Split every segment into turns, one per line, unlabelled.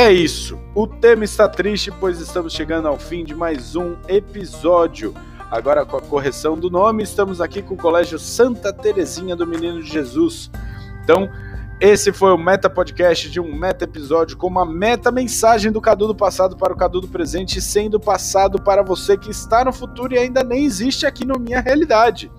É isso. O tema está triste, pois estamos chegando ao fim de mais um episódio. Agora, com a correção do nome, estamos aqui com o Colégio Santa Terezinha do Menino Jesus. Então, esse foi o Meta Podcast de um meta episódio com uma meta mensagem do Cadu do passado para o Cadu do presente, sendo passado para você que está no futuro e ainda nem existe aqui na minha realidade.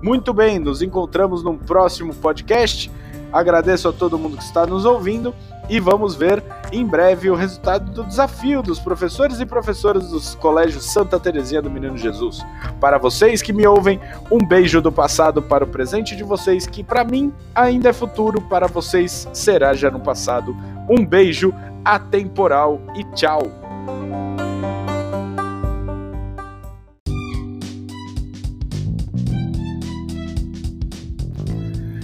Muito bem, nos encontramos num próximo podcast. Agradeço a todo mundo que está nos ouvindo e vamos ver em breve o resultado do desafio dos professores e professoras dos colégios Santa Terezinha do Menino Jesus. Para vocês que me ouvem, um beijo do passado para o presente de vocês, que para mim ainda é futuro, para vocês será já no passado. Um beijo atemporal e tchau!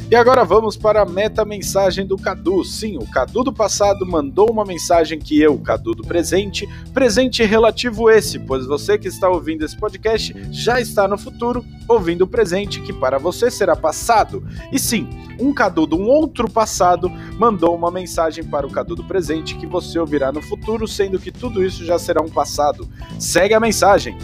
E agora vamos para a meta mensagem do Cadu. Sim, o Cadu do passado mandou uma mensagem que eu, Cadu do presente, presente relativo esse, pois você que está ouvindo esse podcast já está no futuro ouvindo o presente que para você será passado. E sim, um Cadu de um outro passado mandou uma mensagem para o Cadu do presente que você ouvirá no futuro, sendo que tudo isso já será um passado. Segue a mensagem.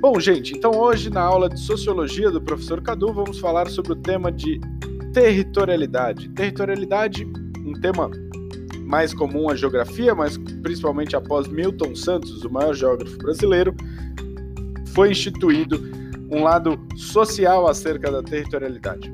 Bom, gente, então hoje na aula de Sociologia do professor Cadu vamos falar sobre o tema de territorialidade. Territorialidade, um tema mais comum à geografia, mas principalmente após Milton Santos, o maior geógrafo brasileiro, foi instituído um lado social acerca da territorialidade.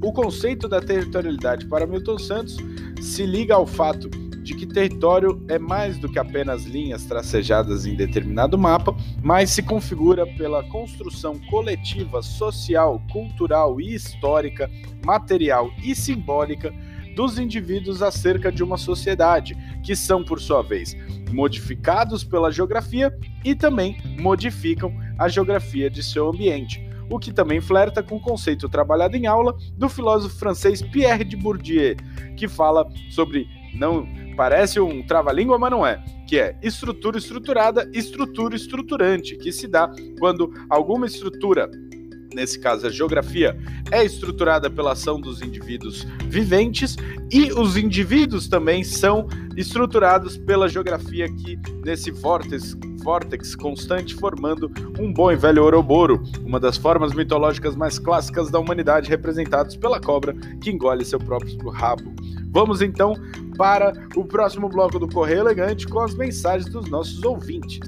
O conceito da territorialidade para Milton Santos se liga ao fato de que território é mais do que apenas linhas tracejadas em determinado mapa, mas se configura pela construção coletiva, social, cultural e histórica, material e simbólica dos indivíduos acerca de uma sociedade, que são, por sua vez, modificados pela geografia e também modificam a geografia de seu ambiente o que também flerta com o conceito trabalhado em aula do filósofo francês Pierre de Bourdieu, que fala sobre não parece um trava-língua, mas não é, que é estrutura estruturada, estrutura estruturante, que se dá quando alguma estrutura nesse caso a geografia, é estruturada pela ação dos indivíduos viventes e os indivíduos também são estruturados pela geografia aqui nesse vórtice, vórtex constante formando um bom e velho Ouroboro, uma das formas mitológicas mais clássicas da humanidade representados pela cobra que engole seu próprio rabo. Vamos então para o próximo bloco do Correio Elegante com as mensagens dos nossos ouvintes.